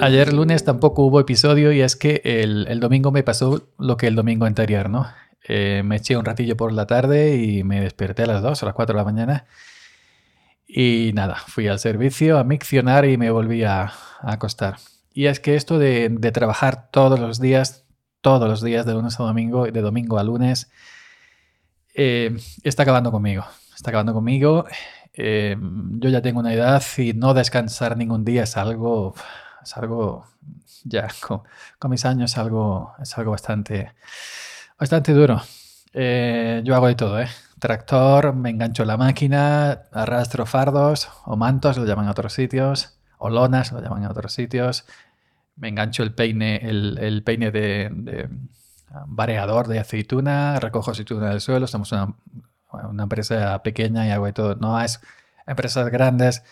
Ayer lunes tampoco hubo episodio y es que el, domingo me pasó lo que el domingo anterior, ¿no? Eh, me eché un ratillo por la tarde y me desperté a las 2 o las 4 de la mañana. Y nada, fui al servicio a miccionar y me volví a, acostar. Y es que esto de, trabajar todos los días, todos los días de lunes a domingo, de domingo a lunes, eh, está acabando conmigo. Está acabando conmigo. Eh, yo ya tengo una edad y no descansar ningún día es algo es algo, ya con, mis años, es algo, es algo bastante, bastante duro. Eh, yo hago de todo, ¿eh? Tractor, me engancho la máquina, arrastro fardos o mantos, lo llaman en otros sitios, o lonas, lo llaman en otros sitios. Me engancho el peine, el, peine de, de variador de aceituna, recojo aceituna del suelo. Somos una, una empresa pequeña y hago de todo. No es empresas grandes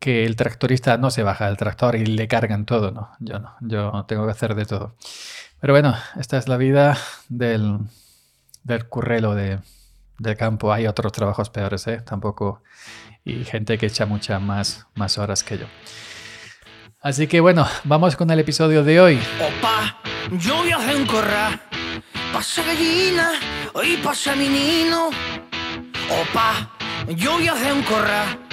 que el tractorista no se baja del tractor y le cargan todo, no, yo no, yo tengo que hacer de todo. Pero bueno, esta es la vida del, del currelo de, del campo. Hay otros trabajos peores, ¿eh? Tampoco. Y gente que echa muchas más, más horas que yo. Así que bueno, vamos con el episodio de hoy. Opa, yo voy a hacer un corral. Pasa gallina, hoy pasa menino. Opa, yo voy a hacer un corral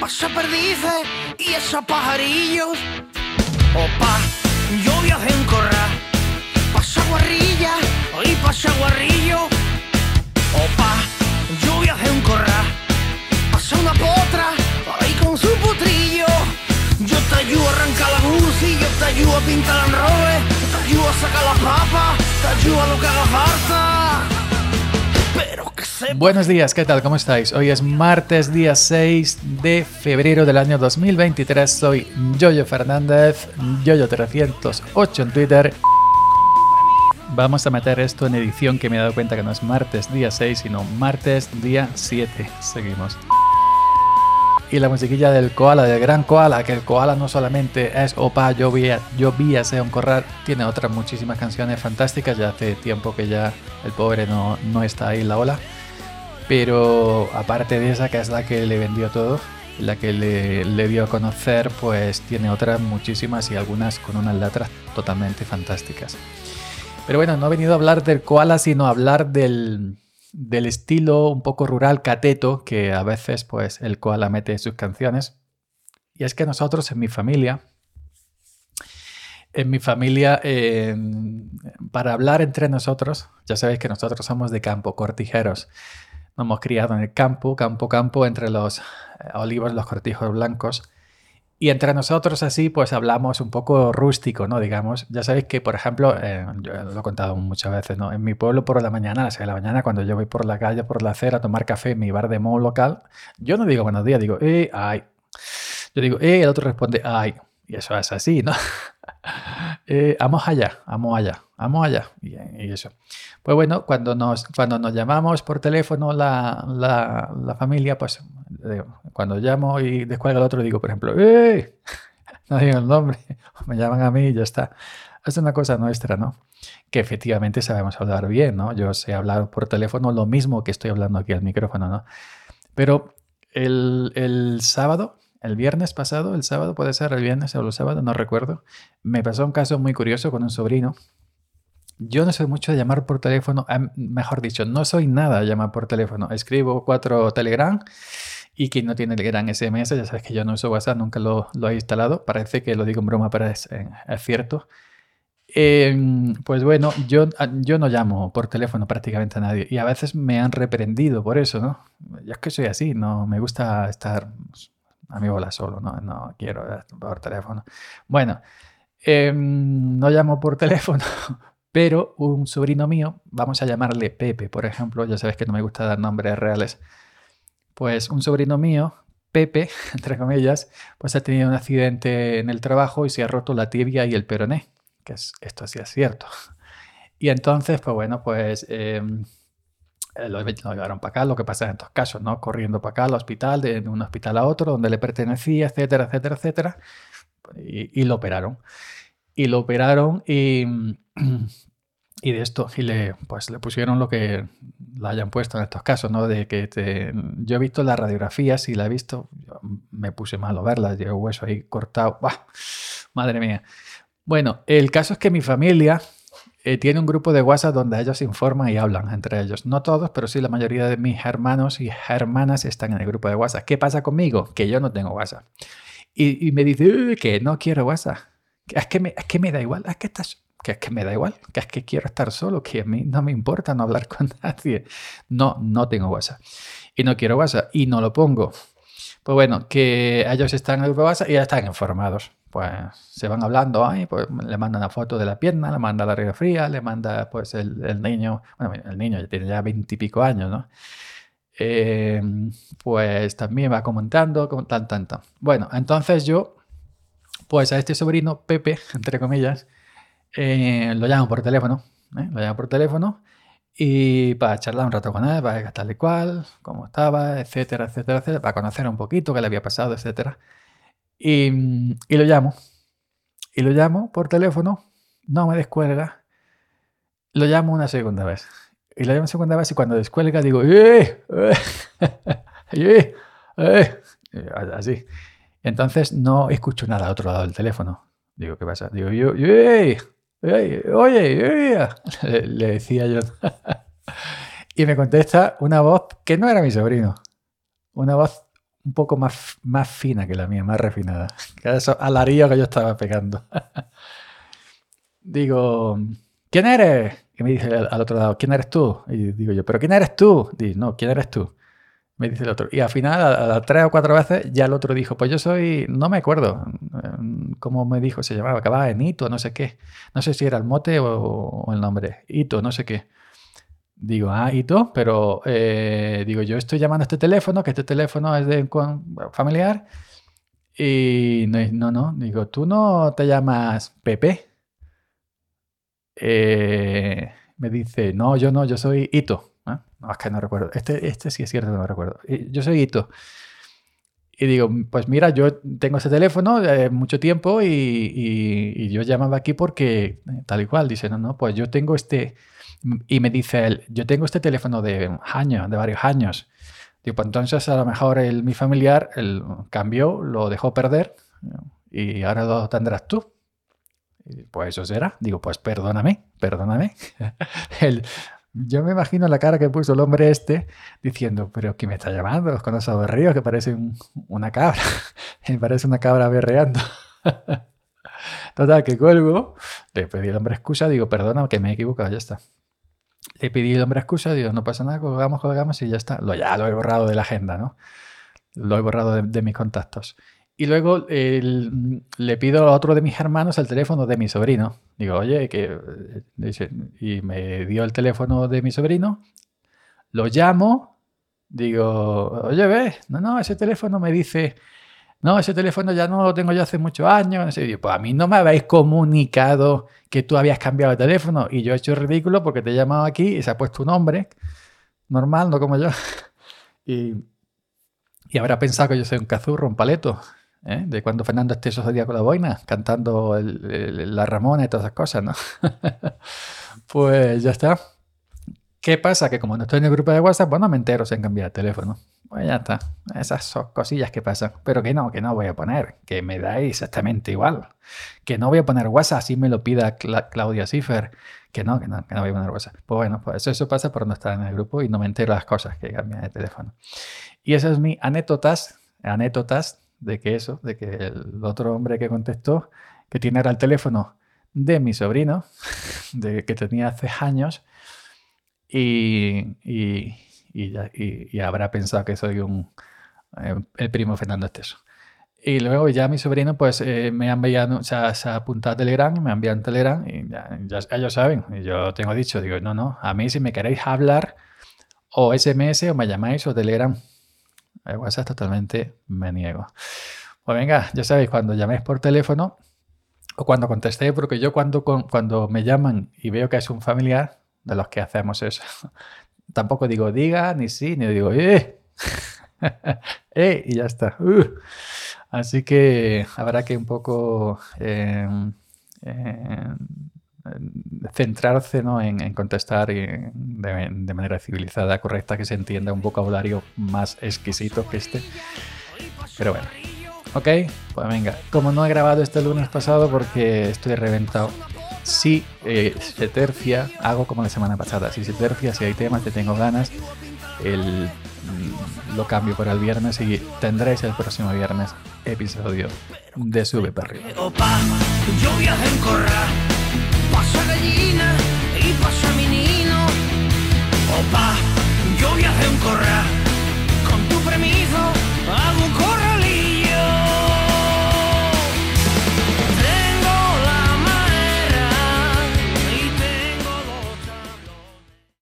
pasa perdices y esos pajarillos. Opa, yo voy a hacer un corral, pasa guarrilla y pasa guarrillo. Opa, yo voy a hacer un corral, pasa una potra ahí con su potrillo. Yo te ayudo a arrancar la y yo te ayudo a pintar la robe, te ayudo a sacar las papas, te ayudo a lo que haga falta. Buenos días, ¿qué tal? ¿Cómo estáis? Hoy es martes, día 6 de febrero del año 2023. Soy Yoyo Fernández, Yoyo308 en Twitter. Vamos a meter esto en edición que me he dado cuenta que no es martes día 6, sino martes día 7. Seguimos y la musiquilla del koala, del gran koala, que el koala no solamente es Opa, yo vi, yo vi a Seon Corral, tiene otras muchísimas canciones fantásticas, ya hace tiempo que ya el pobre no, no está ahí en la ola, pero aparte de esa que es la que le vendió todo, la que le, dio a conocer, pues tiene otras muchísimas y algunas con unas letras totalmente fantásticas. Pero bueno, no he venido a hablar del koala, sino a hablar del, estilo un poco rural cateto que a veces pues el koala mete en sus canciones. Y es que nosotros en mi familia, en mi familia, para hablar entre nosotros, ya sabéis que nosotros somos de campo, cortijeros. Nos hemos criado en el campo, campo, campo, entre los eh, olivos, los cortijos blancos. Y entre nosotros así, pues hablamos un poco rústico, ¿no? Digamos, ya sabéis que, por ejemplo, eh, yo lo he contado muchas veces, ¿no? En mi pueblo por la mañana, a las 6 de la mañana, cuando yo voy por la calle, por la acera a tomar café en mi bar de modo local, yo no digo buenos días, digo, eh, ay. Yo digo, eh, el otro responde, ay. Y eso es así, ¿no? eh, vamos allá, vamos allá, vamos allá. Y, eso. Pues bueno, cuando nos, cuando nos llamamos por teléfono la, la, la familia, pues cuando llamo y descuelga el otro, digo, por ejemplo, ¡eh! No digo el nombre, me llaman a mí y ya está. Es una cosa nuestra, ¿no? Que efectivamente sabemos hablar bien, ¿no? Yo sé hablar por teléfono lo mismo que estoy hablando aquí al micrófono, ¿no? Pero el, el sábado, el viernes pasado, el sábado puede ser el viernes o el sábado, no recuerdo, me pasó un caso muy curioso con un sobrino. Yo no soy mucho de llamar por teléfono, mejor dicho, no soy nada de llamar por teléfono. Escribo cuatro Telegram y quien no tiene el gran SMS, ya sabes que yo no uso WhatsApp, nunca lo, lo he instalado. Parece que lo digo en broma, pero es, eh, cierto. Em, pues bueno, yo, ah, yo no llamo por teléfono prácticamente a nadie y a veces me han reprendido por eso, ¿no? Ya es que soy así, no me gusta estar a mi bola solo, ¿no? No quiero por teléfono. Bueno, em, no llamo por teléfono, pero un sobrino mío, vamos a llamarle Pepe, por ejemplo, ya sabes que no me gusta dar nombres reales pues un sobrino mío, Pepe, entre comillas, pues ha tenido un accidente en el trabajo y se ha roto la tibia y el peroné, que es, esto sí es cierto. Y entonces, pues bueno, pues em, eh, lo, llevaron para acá, lo que pasa en estos casos, ¿no? Corriendo para acá al hospital, de un hospital a otro, donde le pertenecía, etcétera, etcétera, etcétera. Y, lo operaron. Y lo operaron y y de esto, y le, pues le pusieron lo que la hayan puesto en estos casos, ¿no? De que te, yo he visto las radiografías y la he visto, me puse malo verlas, llevo hueso ahí cortado, ¡Bah! madre mía. Bueno, el caso es que mi familia eh, tiene un grupo de WhatsApp donde ellos informan y hablan entre ellos. No todos, pero sí la mayoría de mis hermanos y hermanas están en el grupo de WhatsApp. ¿Qué pasa conmigo? Que yo no tengo WhatsApp. Y, me dice que no quiero WhatsApp. Es que, me, es que me da igual, es que estás que es que me da igual, que es que quiero estar solo, que a mí no me importa no hablar con nadie. No, no tengo WhatsApp. Y no quiero WhatsApp y no lo pongo. Pues bueno, que ellos están en el WhatsApp y ya están informados. Pues se van hablando ahí, pues le mandan una foto de la pierna, le manda la río fría, le manda pues el, niño, bueno, el niño ya tiene ya veintipico años, ¿no? Eh, pues también va comentando, como tan, tan. Bueno, entonces yo, pues a este sobrino, Pepe, entre comillas, eh, lo llamo por teléfono, ¿eh? lo llamo por teléfono y para charlar un rato con él, para tal y cual, cómo estaba, etcétera, etcétera, etcétera, para conocer un poquito qué le había pasado, etcétera. Y, y lo llamo. Y lo llamo por teléfono, no me descuelga. Lo llamo una segunda vez. Y lo llamo una segunda vez y cuando descuelga digo, ¡eh! ¡eh! ¡eh! Así. Entonces no escucho nada al otro lado del teléfono. Digo, ¿qué pasa? Digo, yo, ¡eh! oye, le decía yo. y me contesta una voz que no era mi sobrino. Una voz un poco más, más fina que la mía, más refinada. Que eso alarío que yo estaba pegando. digo, ¿quién eres? Y me dice al, otro lado, ¿quién eres tú? Y digo yo, ¿pero quién eres tú? Digo, no, ¿quién eres tú? Me dice el otro. Y al final, a, las tres o cuatro veces, ya el otro dijo, pues yo soy, no me acuerdo em, cómo me dijo, se llamaba, acababa en Ito, no sé qué. No sé si era el mote o, el nombre. Ito, no sé qué. Digo, ah, Ito, pero eh, digo, yo estoy llamando a este teléfono, que este teléfono es de familiar. Y no, no, no, digo, tú no te llamas Pepe. Eh, me dice, no, yo no, yo soy Ito. No, es que no recuerdo. Este, este sí es cierto no recuerdo. Yo soy Ito. Y digo, pues mira, yo tengo ese teléfono de mucho tiempo y, y, yo llamaba aquí porque eh, tal y cual. Dice, no, no, pues yo tengo este... Y me dice él, yo tengo este teléfono de años, de varios años. Digo, pues entonces a lo mejor el, mi familiar el, cambió, lo dejó perder y ahora lo tendrás tú. pues eso será. Digo, pues perdóname, perdóname. el, yo me imagino la cara que puso el hombre este diciendo, pero ¿qué me está llamando? Con esos berríos que parece una cabra. me parece una cabra berreando. Total, que cuelgo, le pedí al hombre excusa, digo, perdona, que me he equivocado, ya está. Le pedí al hombre excusa, digo, no pasa nada, colgamos, colgamos y ya está. Lo, ya lo he borrado de la agenda, ¿no? Lo he borrado de mis contactos. Y luego le pido a otro de mis hermanos el teléfono de mi sobrino. Digo, oye, que. Dice, y me dio el teléfono de mi sobrino. Lo llamo. Digo, oye, ve, no, no, ese teléfono me dice. No, ese teléfono ya no lo tengo yo hace muchos años. Y digo, pues a mí no me habéis comunicado que tú habías cambiado de teléfono y yo he hecho ridículo porque te he llamado aquí y se ha puesto un nombre normal, no como yo. Y, y habrá pensado que yo soy un cazurro, un paleto. ¿Eh? de cuando Fernando Esteso salía con la boina, cantando la Ramona y todas esas cosas, ¿no? pues ya está. ¿Qué pasa? Que como no estoy en el grupo de WhatsApp, bueno, me entero sin cambiar el teléfono. Pues ya está. Esas son cosillas que pasan. Pero que no, que no voy a poner. Que me da exactamente igual. Que no voy a poner WhatsApp si me lo pida Claudia Schiffer. Que no, que no, que no voy a poner WhatsApp. Pues bueno, pues eso, eso pasa por no estar en el grupo y no me entero las cosas que cambian de teléfono. Y esas es mi anécdotas, anécdotas de que eso, de que el otro hombre que contestó, que tiene ahora el teléfono de mi sobrino, de que tenía hace años, y, y, habrá pensado que soy un, eh, el primo Fernando Esteso. Y luego ya mi sobrino pues eh, me ha enviado, se ha, se ha, apuntado a Telegram, me ha enviado un Telegram y ya, ellos saben. Y yo tengo dicho, digo, no, no, a mí si me queréis hablar o SMS o me llamáis o Telegram. El WhatsApp totalmente me niego. Pues venga, ya sabéis, cuando llaméis por teléfono o cuando contestéis, porque yo cuando, cuando me llaman y veo que es un familiar, de los que hacemos eso, tampoco digo diga, ni sí, ni digo eh, eh, y ya está. Uh. Así que habrá que un poco em, em, centrarse ¿no? en, contestar de, de, manera civilizada, correcta, que se entienda un vocabulario más exquisito que este. Pero bueno. Ok, pues venga. Como no he grabado este lunes pasado porque estoy reventado. Si eh, se tercia, hago como la semana pasada. Si se tercia, si hay temas que tengo ganas, el, lo cambio para el viernes y tendréis el próximo viernes episodio de Sube para arriba.